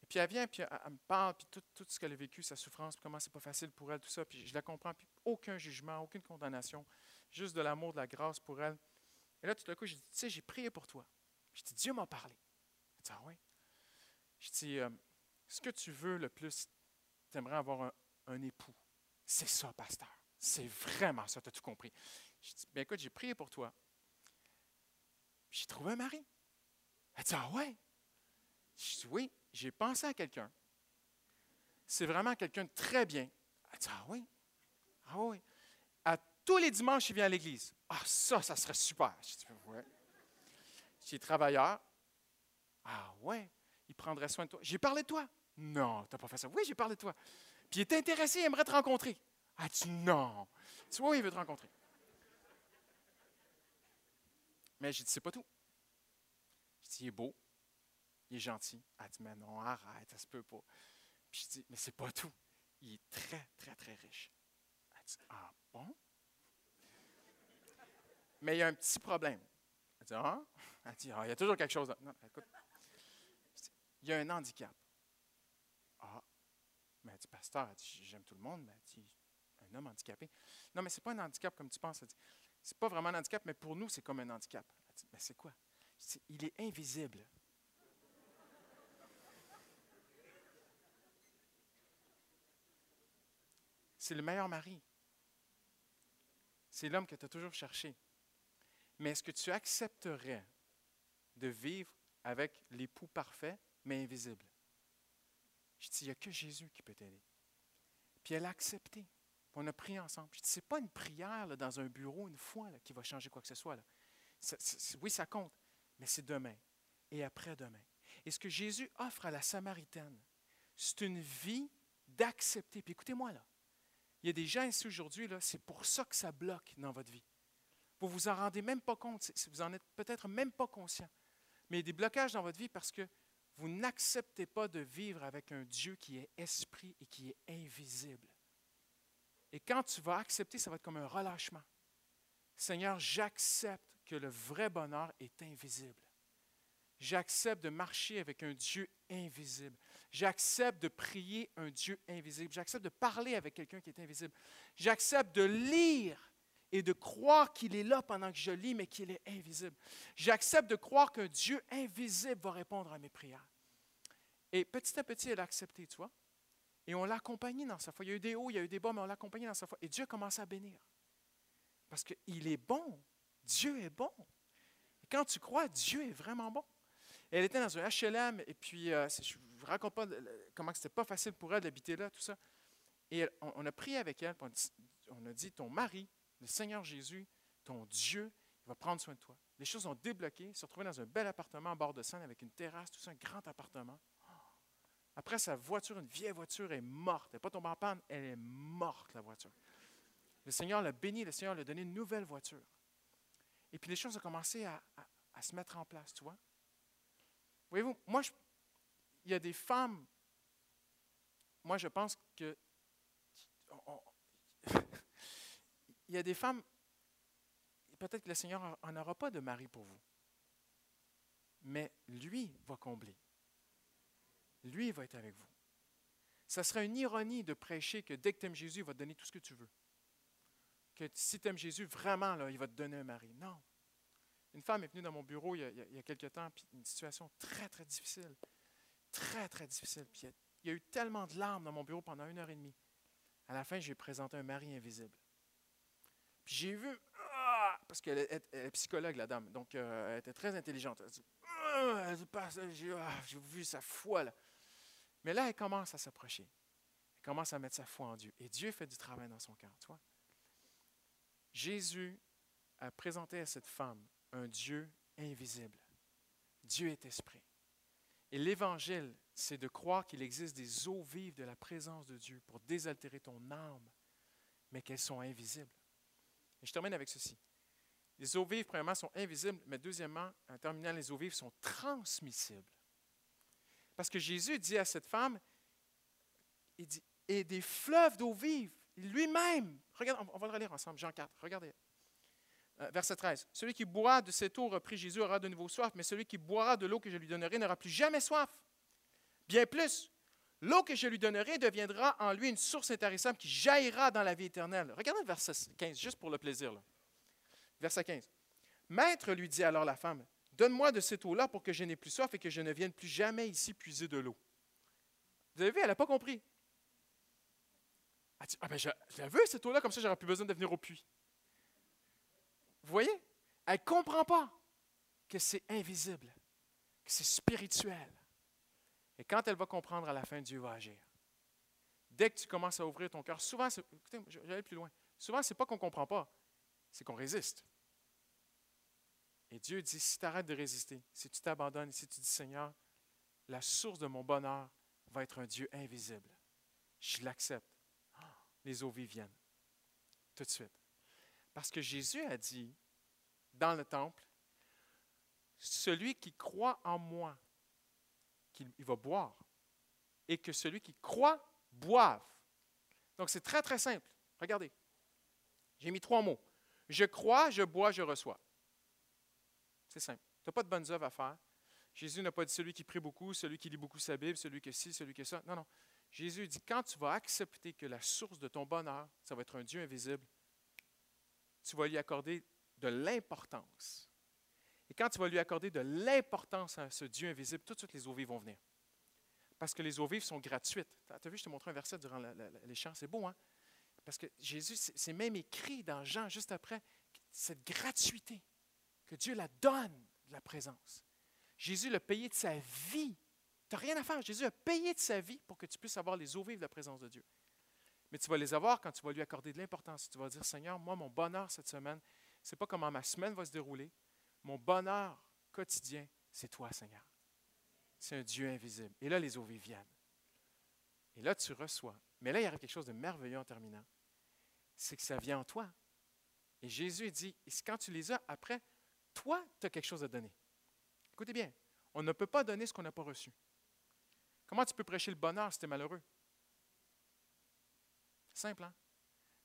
Et puis elle vient, puis elle, me parle, puis tout, ce qu'elle a vécu, sa souffrance, puis comment c'est pas facile pour elle, tout ça. Puis je la comprends, puis aucun jugement, aucune condamnation, juste de l'amour, de la grâce pour elle. Et là, tout à coup, je dis, tu sais, j'ai prié pour toi. Je dis, Dieu m'a parlé. Je dis, ah oui. Je dis, euh, ce que tu veux le plus, tu aimerais avoir un, un époux. C'est ça, pasteur. C'est vraiment ça, tu as tout compris. Je dis, bien écoute, j'ai prié pour toi. J'ai trouvé un mari. Elle dit Ah ouais? Je dis Oui, j'ai pensé à quelqu'un. C'est vraiment quelqu'un de très bien. Elle dit Ah oui Ah oui. À tous les dimanches, il vient à l'église. Ah, ça, ça serait super. Je dis Ouais. J'ai travailleur. Ah ouais, il prendrait soin de toi. J'ai parlé de toi? Non, tu n'as pas fait ça. Oui, j'ai parlé de toi. Puis il est intéressé, il aimerait te rencontrer. Ah, tu non. Tu vois, il veut te rencontrer. Mais j'ai dit, c'est pas tout. Il est beau, il est gentil. Elle dit, mais non, arrête, ça se peut pas. Puis je dis, mais c'est pas tout. Il est très, très, très riche. Elle dit, ah bon? Mais il y a un petit problème. Elle dit, ah? Elle dit, ah, il y a toujours quelque chose. Non, écoute. il y a un handicap. Ah. Mais elle dit, pasteur, j'aime tout le monde, mais elle dit, un homme handicapé. Non, mais ce n'est pas un handicap comme tu penses. Elle dit, c'est pas vraiment un handicap, mais pour nous, c'est comme un handicap. Elle dit, mais c'est quoi? Il est invisible. C'est le meilleur mari. C'est l'homme que tu as toujours cherché. Mais est-ce que tu accepterais de vivre avec l'époux parfait, mais invisible? Je dis, il n'y a que Jésus qui peut t'aider. Puis elle a accepté. On a prié ensemble. Je dis, ce n'est pas une prière dans un bureau une fois qui va changer quoi que ce soit. Oui, ça compte, mais c'est demain et après-demain. Et ce que Jésus offre à la Samaritaine, c'est une vie d'accepter. Puis écoutez-moi là, il y a des gens ici aujourd'hui, c'est pour ça que ça bloque dans votre vie. Vous ne vous en rendez même pas compte, vous en êtes peut-être même pas conscient. Mais il y a des blocages dans votre vie parce que vous n'acceptez pas de vivre avec un Dieu qui est esprit et qui est invisible. Et quand tu vas accepter, ça va être comme un relâchement. Seigneur, j'accepte que le vrai bonheur est invisible. J'accepte de marcher avec un Dieu invisible. J'accepte de prier un Dieu invisible. J'accepte de parler avec quelqu'un qui est invisible. J'accepte de lire et de croire qu'il est là pendant que je lis, mais qu'il est invisible. J'accepte de croire qu'un Dieu invisible va répondre à mes prières. Et petit à petit, elle a accepté, tu vois. Et on l'a accompagné dans sa foi. Il y a eu des hauts, il y a eu des bas, mais on l'a accompagné dans sa foi. Et Dieu a commencé à bénir. Parce qu'il est bon. Dieu est bon. Et quand tu crois, Dieu est vraiment bon. Elle était dans un HLM, et puis euh, je ne vous raconte pas comment c'était pas facile pour elle d'habiter là, tout ça. Et on, a prié avec elle, on a dit, ton mari le Seigneur Jésus, ton Dieu, il va prendre soin de toi. Les choses ont débloqué, se retrouver dans un bel appartement en bord de Seine avec une terrasse, tout ça, un grand appartement. Après, sa voiture, une vieille voiture, est morte. Elle n'est pas tombée en panne, elle est morte, la voiture. Le Seigneur l'a béni, le Seigneur lui a donné une nouvelle voiture. Et puis les choses ont commencé à, se mettre en place, tu vois. Voyez-vous, moi, il y a des femmes, moi, je pense que il y a des femmes, peut-être que le Seigneur n'en aura pas de mari pour vous. Mais lui va combler. Lui va être avec vous. Ça serait une ironie de prêcher que dès que tu aimes Jésus, il va te donner tout ce que tu veux. Que si tu aimes Jésus, vraiment, il va te donner un mari. Non. Une femme est venue dans mon bureau il y a, il y a quelque temps, puis une situation très, très difficile. Très, très difficile. Puis il y, a, eu tellement de larmes dans mon bureau pendant une heure et demie. À la fin, j'ai présenté un mari invisible. Puis j'ai vu, ah, parce qu'elle est, psychologue, la dame, donc euh, elle était très intelligente. Elle dit, ah, ah, j'ai vu sa foi là. Mais là, elle commence à s'approcher. Elle commence à mettre sa foi en Dieu. Et Dieu fait du travail dans son cœur, tu vois. Jésus a présenté à cette femme un Dieu invisible. Dieu est esprit. Et l'évangile, c'est de croire qu'il existe des eaux vives de la présence de Dieu pour désaltérer ton âme, mais qu'elles sont invisibles. Et je termine avec ceci. Les eaux vives, premièrement, sont invisibles, mais deuxièmement, en terminant, les eaux vives sont transmissibles. Parce que Jésus dit à cette femme, il dit, et des fleuves d'eau vive, lui-même, regarde, on va le relire ensemble, Jean 4, regardez. Euh, verset 13. Celui qui boira de cette eau, reprit Jésus, aura de nouveau soif, mais celui qui boira de l'eau que je lui donnerai n'aura plus jamais soif. Bien plus, L'eau que je lui donnerai deviendra en lui une source intarissable qui jaillira dans la vie éternelle. Regardez le verset 15, juste pour le plaisir. Verset 15. Maître, lui dit alors la femme, donne-moi de cette eau-là pour que je n'ai plus soif et que je ne vienne plus jamais ici puiser de l'eau. Vous avez vu, elle n'a pas compris. Elle dit, ah ben je, la veux, cette eau-là, comme ça, j'aurai plus besoin de venir au puits. Vous voyez? Elle ne comprend pas que c'est invisible, que c'est spirituel. Et quand elle va comprendre à la fin, Dieu va agir. Dès que tu commences à ouvrir ton cœur, souvent, écoutez, j'allais plus loin. Souvent, ce n'est pas qu'on ne comprend pas, c'est qu'on résiste. Et Dieu dit, si tu arrêtes de résister, si tu t'abandonnes, si tu dis, Seigneur, la source de mon bonheur va être un Dieu invisible. Je l'accepte. Les eaux vives viennent. Tout de suite. Parce que Jésus a dit dans le temple, celui qui croit en moi, qu'il va boire et que celui qui croit boive. Donc c'est très très simple. Regardez. J'ai mis trois mots. Je crois, je bois, je reçois. C'est simple. Tu n'as pas de bonnes œuvres à faire. Jésus n'a pas dit celui qui prie beaucoup, celui qui lit beaucoup sa Bible, celui qui ci, celui qui ça. Non, non. Jésus dit quand tu vas accepter que la source de ton bonheur, ça va être un Dieu invisible, tu vas lui accorder de l'importance et quand tu vas lui accorder de l'importance à ce Dieu invisible, tout de suite les eaux vives vont venir. Parce que les eaux vives sont gratuites. Tu as vu, je te montré un verset durant les chants. C'est beau, hein? Parce que Jésus, c'est même écrit dans Jean, juste après, cette gratuité, que Dieu la donne, la présence. Jésus l'a payé de sa vie. Tu n'as rien à faire. Jésus a payé de sa vie pour que tu puisses avoir les eaux de la présence de Dieu. Mais tu vas les avoir quand tu vas lui accorder de l'importance. Tu vas dire, Seigneur, moi, mon bonheur cette semaine, ce n'est pas comment ma semaine va se dérouler. Mon bonheur quotidien, c'est toi, Seigneur. C'est un Dieu invisible. Et là, les eaux vives viennent. Et là, tu reçois. Mais là, il y a quelque chose de merveilleux en terminant. C'est que ça vient en toi. Et Jésus dit, quand tu les as, après, toi, tu as quelque chose à donner. Écoutez bien, on ne peut pas donner ce qu'on n'a pas reçu. Comment tu peux prêcher le bonheur si tu es malheureux? Simple, hein?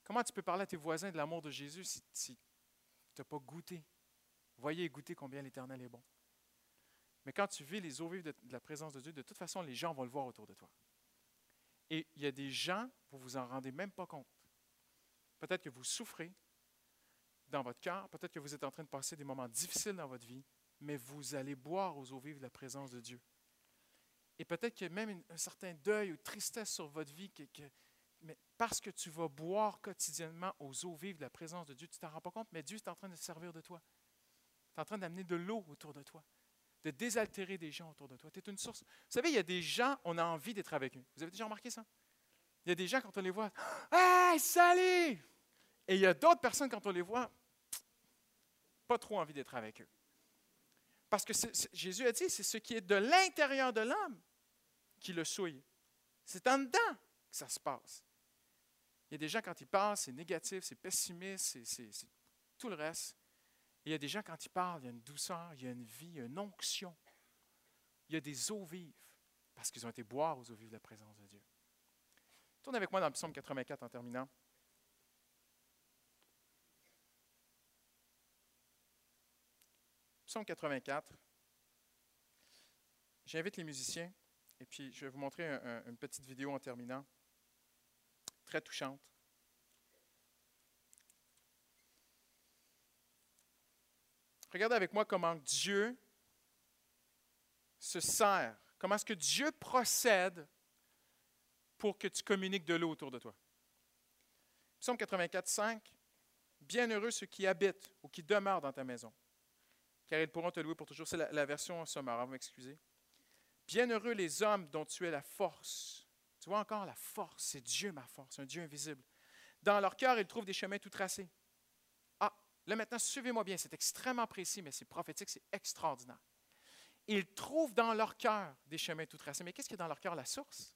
Comment tu peux parler à tes voisins de l'amour de Jésus si, tu n'as pas goûté? Voyez et goûtez combien l'Éternel est bon. Mais quand tu vis les eaux vives de, la présence de Dieu, de toute façon, les gens vont le voir autour de toi. Et il y a des gens, vous vous en rendez même pas compte. Peut-être que vous souffrez dans votre cœur, peut-être que vous êtes en train de passer des moments difficiles dans votre vie, mais vous allez boire aux eaux vives de la présence de Dieu. Et peut-être qu'il y a même un certain deuil ou tristesse sur votre vie, mais parce que tu vas boire quotidiennement aux eaux vives de la présence de Dieu, tu ne t'en rends pas compte, mais Dieu est en train de servir de toi. Tu es en train d'amener de l'eau autour de toi, de désaltérer des gens autour de toi. Tu es une source. Vous savez, il y a des gens, on a envie d'être avec eux. Vous avez déjà remarqué ça? Il y a des gens, quand on les voit, Hey, salut! Et il y a d'autres personnes, quand on les voit, pas trop envie d'être avec eux. Parce que Jésus a dit, c'est ce qui est de l'intérieur de l'homme qui le souille. C'est en dedans que ça se passe. Il y a des gens, quand ils parlent, c'est négatif, c'est pessimiste, c'est tout le reste. Et il y a des gens, quand ils parlent, il y a une douceur, il y a une vie, il y a une onction. Il y a des eaux vives, parce qu'ils ont été boire aux eaux vives de la présence de Dieu. Tourne avec moi dans le psaume 84 en terminant. Psaume 84. J'invite les musiciens et puis je vais vous montrer une petite vidéo en terminant, très touchante. Regardez avec moi comment Dieu se sert, comment est-ce que Dieu procède pour que tu communiques de l'eau autour de toi. Psaume 84, 5. Bienheureux ceux qui habitent ou qui demeurent dans ta maison car ils pourront te louer pour toujours. C'est la, version sommaire, hein, vous m'excusez. Bienheureux les hommes dont tu es la force. Tu vois encore la force, c'est Dieu ma force, un Dieu invisible. Dans leur cœur, ils trouvent des chemins tout tracés. Ah, là maintenant, suivez-moi bien, c'est extrêmement précis, mais c'est prophétique, c'est extraordinaire. Ils trouvent dans leur cœur des chemins tout tracés. Mais qu'est-ce qui est dans leur cœur? La source?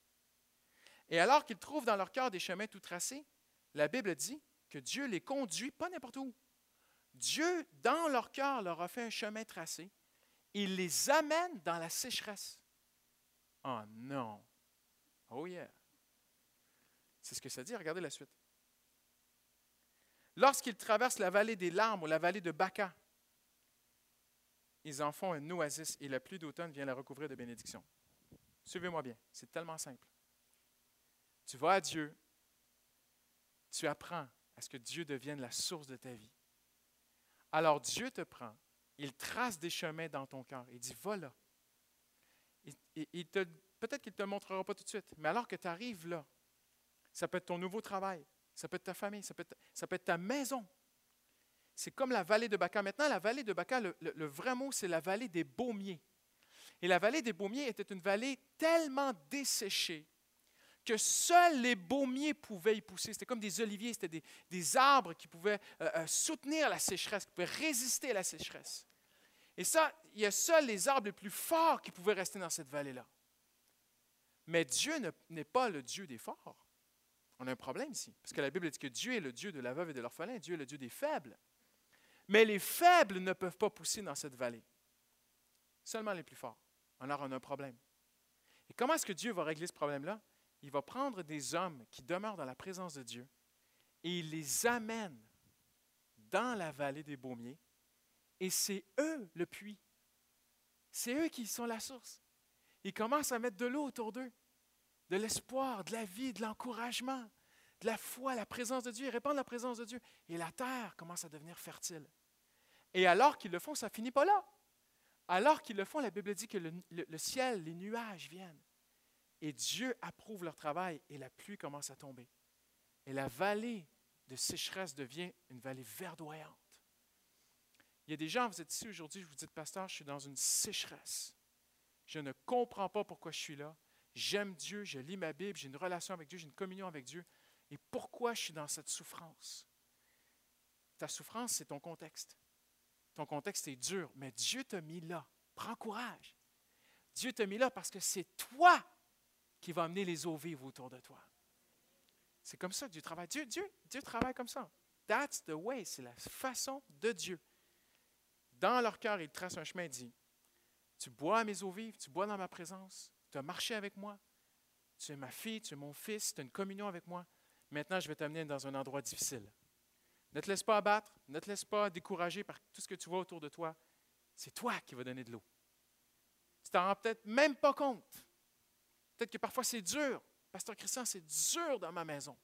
Et alors qu'ils trouvent dans leur cœur des chemins tout tracés, la Bible dit que Dieu les conduit pas n'importe où. Dieu, dans leur cœur, leur a fait un chemin tracé. Il les amène dans la sécheresse. Oh non. Oh yeah. C'est ce que ça dit. Regardez la suite. Lorsqu'ils traversent la vallée des larmes ou la vallée de Baca, ils en font un oasis et la pluie d'automne vient la recouvrir de bénédictions. Suivez-moi bien, c'est tellement simple. Tu vas à Dieu, tu apprends à ce que Dieu devienne la source de ta vie. Alors Dieu te prend, il trace des chemins dans ton cœur. Il dit, voilà. peut-être qu'il ne te montrera pas tout de suite, mais alors que tu arrives là, ça peut être ton nouveau travail, ça peut être ta famille, ça peut être, ta maison. C'est comme la vallée de Baca. Maintenant, la vallée de Baca, le vrai mot, c'est la vallée des baumiers. Et la vallée des baumiers était une vallée tellement desséchée que seuls les baumiers pouvaient y pousser. C'était comme des oliviers, c'était des, arbres qui pouvaient euh, euh, soutenir la sécheresse, qui pouvaient résister à la sécheresse. Et ça, il y a seuls les arbres les plus forts qui pouvaient rester dans cette vallée-là. Mais Dieu n'est pas le Dieu des forts. On a un problème ici, parce que la Bible dit que Dieu est le Dieu de la veuve et de l'orphelin, Dieu est le Dieu des faibles. Mais les faibles ne peuvent pas pousser dans cette vallée. Seulement les plus forts. Alors on a un problème. Et comment est-ce que Dieu va régler ce problème-là? Il va prendre des hommes qui demeurent dans la présence de Dieu et il les amène dans la vallée des baumiers et c'est eux le puits. C'est eux qui sont la source. Ils commencent à mettre de l'eau autour d'eux, de l'espoir, de la vie, de l'encouragement, de la foi, la présence de Dieu. Ils répandent la présence de Dieu et la terre commence à devenir fertile. Et alors qu'ils le font, ça finit pas là. Alors qu'ils le font, la Bible dit que le, le ciel, les nuages viennent et Dieu approuve leur travail et la pluie commence à tomber. Et la vallée de sécheresse devient une vallée verdoyante. Il y a des gens, vous êtes ici aujourd'hui, vous dites, pasteur, je suis dans une sécheresse. Je ne comprends pas pourquoi je suis là. J'aime Dieu, je lis ma Bible, j'ai une relation avec Dieu, j'ai une communion avec Dieu. Et pourquoi je suis dans cette souffrance? Ta souffrance, c'est ton contexte. Ton contexte est dur, mais Dieu t'a mis là. Prends courage. Dieu t'a mis là parce que c'est toi qui vas amener les eaux vives autour de toi. C'est comme ça que Dieu travaille. Dieu, Dieu, Dieu travaille comme ça. That's the way. C'est la façon de Dieu. Dans leur cœur, il trace un chemin et dit Tu bois à mes eaux vives, tu bois dans ma présence, tu as marché avec moi, tu es ma fille, tu es mon fils, tu as une communion avec moi. Maintenant, je vais t'amener dans un endroit difficile. Ne te laisse pas abattre, ne te laisse pas décourager par tout ce que tu vois autour de toi. C'est toi qui vas donner de l'eau. Tu t'en rends peut-être même pas compte. Peut-être que parfois c'est dur. Pasteur Christian, c'est dur dans ma maison.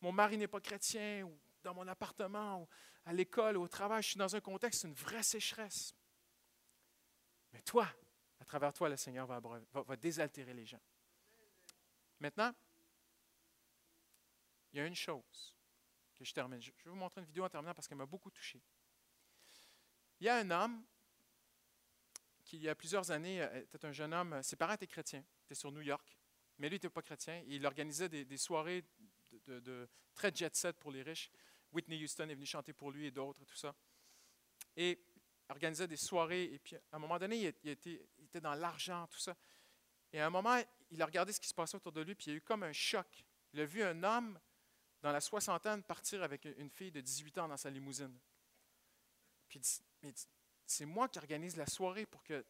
Mon mari n'est pas chrétien, ou dans mon appartement, ou à l'école, ou au travail, je suis dans un contexte, une vraie sécheresse. Mais toi, à travers toi, le Seigneur va, désaltérer les gens. Maintenant, il y a une chose que je termine. Je vais vous montrer une vidéo en terminant parce qu'elle m'a beaucoup touché. Il y a un homme qui, il y a plusieurs années, euh, était un jeune homme, ses parents étaient chrétiens, était sur New York, mais lui n'était pas chrétien. il organisait des, soirées de, très jet set pour les riches. Whitney Houston est venu chanter pour lui et d'autres, tout ça. Et organisait des soirées. Et puis, à un moment donné, il, était, il était dans l'argent, tout ça. Et à un moment, il a regardé ce qui se passait autour de lui, puis il y a eu comme un choc. Il a vu un homme dans la soixantaine partir avec une fille de 18 ans dans sa limousine. Puis il dit, c'est moi qui organise la soirée pour que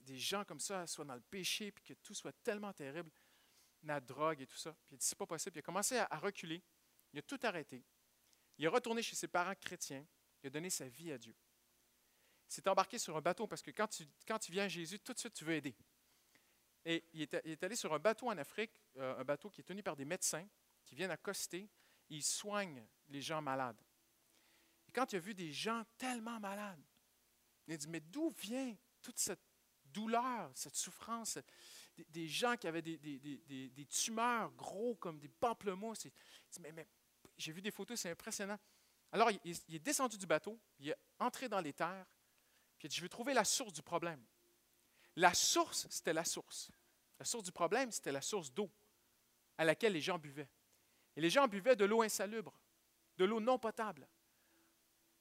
des gens comme ça soient dans le péché, puis que tout soit tellement terrible, la drogue et tout ça. Puis il dit, c'est pas possible. Il a commencé à, reculer. Il a tout arrêté. Il est retourné chez ses parents chrétiens. Il a donné sa vie à Dieu. Il s'est embarqué sur un bateau parce que quand tu, quand tu viens à Jésus, tout de suite, tu veux aider. Et il est, allé sur un bateau en Afrique, euh, un bateau qui est tenu par des médecins qui viennent accoster. Ils soignent les gens malades. Et quand il a vu des gens tellement malades, il a dit, mais d'où vient toute cette douleur, cette souffrance, des, gens qui avaient des, tumeurs gros comme des pamplemousses. Il dit, mais, j'ai vu des photos, c'est impressionnant. Alors, il, il, est descendu du bateau, il est entré dans les terres, puis il a dit, je veux trouver la source du problème. La source, c'était la source. La source du problème, c'était la source d'eau à laquelle les gens buvaient. Et les gens buvaient de l'eau insalubre, de l'eau non potable.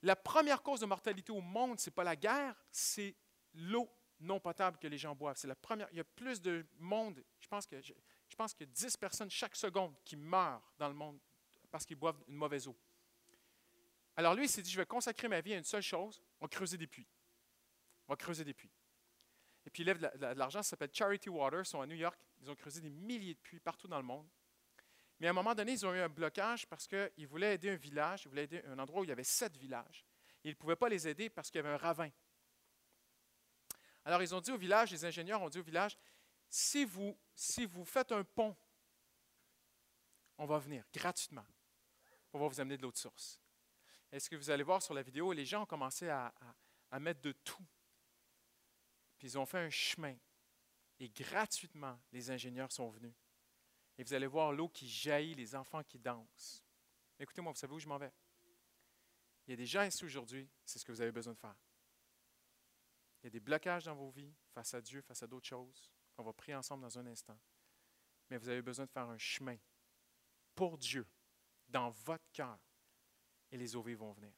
La première cause de mortalité au monde, ce n'est pas la guerre, c'est l'eau non potable que les gens boivent. C'est la première. Il y a plus de monde, je pense, que, je, pense qu'il y a 10 personnes chaque seconde qui meurent dans le monde parce qu'ils boivent une mauvaise eau. Alors lui, il s'est dit, je vais consacrer ma vie à une seule chose, on va creuser des puits. On va creuser des puits. Et puis il lève de l'argent, ça s'appelle Charity Water, ils sont à New York, ils ont creusé des milliers de puits partout dans le monde. Mais à un moment donné, ils ont eu un blocage parce qu'ils voulaient aider un village, ils voulaient aider un endroit où il y avait sept villages. ils ne pouvaient pas les aider parce qu'il y avait un ravin. Alors ils ont dit au village, les ingénieurs ont dit au village, si vous, si vous faites un pont, on va venir gratuitement. On va vous amener de l'autre source. Est-ce que vous allez voir sur la vidéo, les gens ont commencé à, à mettre de tout. Puis ils ont fait un chemin. Et gratuitement, les ingénieurs sont venus. Et vous allez voir l'eau qui jaillit, les enfants qui dansent. Écoutez-moi, vous savez où je m'en vais? Il y a des gens ici aujourd'hui, c'est ce que vous avez besoin de faire. Il y a des blocages dans vos vies face à Dieu, face à d'autres choses, qu'on va prier ensemble dans un instant. Mais vous avez besoin de faire un chemin pour Dieu, dans votre cœur, et les eaux vont venir.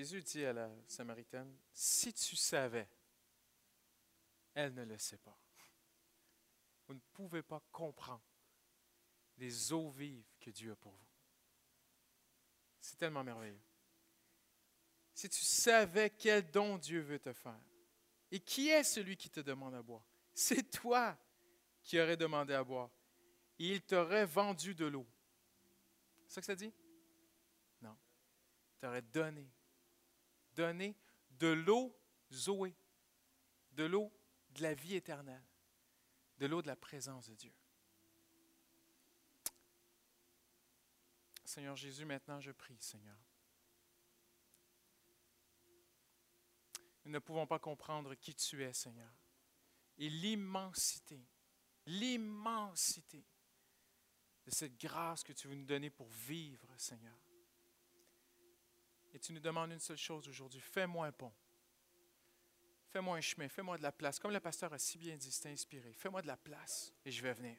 Jésus dit à la Samaritaine, si tu savais, elle ne le sait pas. Vous ne pouvez pas comprendre les eaux vives que Dieu a pour vous. C'est tellement merveilleux. Si tu savais quel don Dieu veut te faire, et qui est celui qui te demande à boire? C'est toi qui aurais demandé à boire. Et il t'aurait vendu de l'eau. C'est ça que ça dit? Non. Il t'aurait donné. Donné de l'eau Zoé. De l'eau de la vie éternelle. De l'eau de la présence de Dieu. Seigneur Jésus, maintenant je prie, Seigneur. Nous ne pouvons pas comprendre qui tu es, Seigneur. Et l'immensité, l'immensité de cette grâce que tu veux nous donner pour vivre, Seigneur. Et tu nous demandes une seule chose aujourd'hui, fais-moi un pont. Fais-moi un chemin, fais-moi de la place. Comme le pasteur a si bien dit, c'est inspiré. Fais-moi de la place et je vais venir.